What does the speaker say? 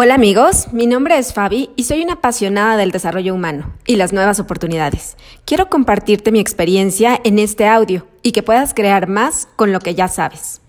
Hola amigos, mi nombre es Fabi y soy una apasionada del desarrollo humano y las nuevas oportunidades. Quiero compartirte mi experiencia en este audio y que puedas crear más con lo que ya sabes.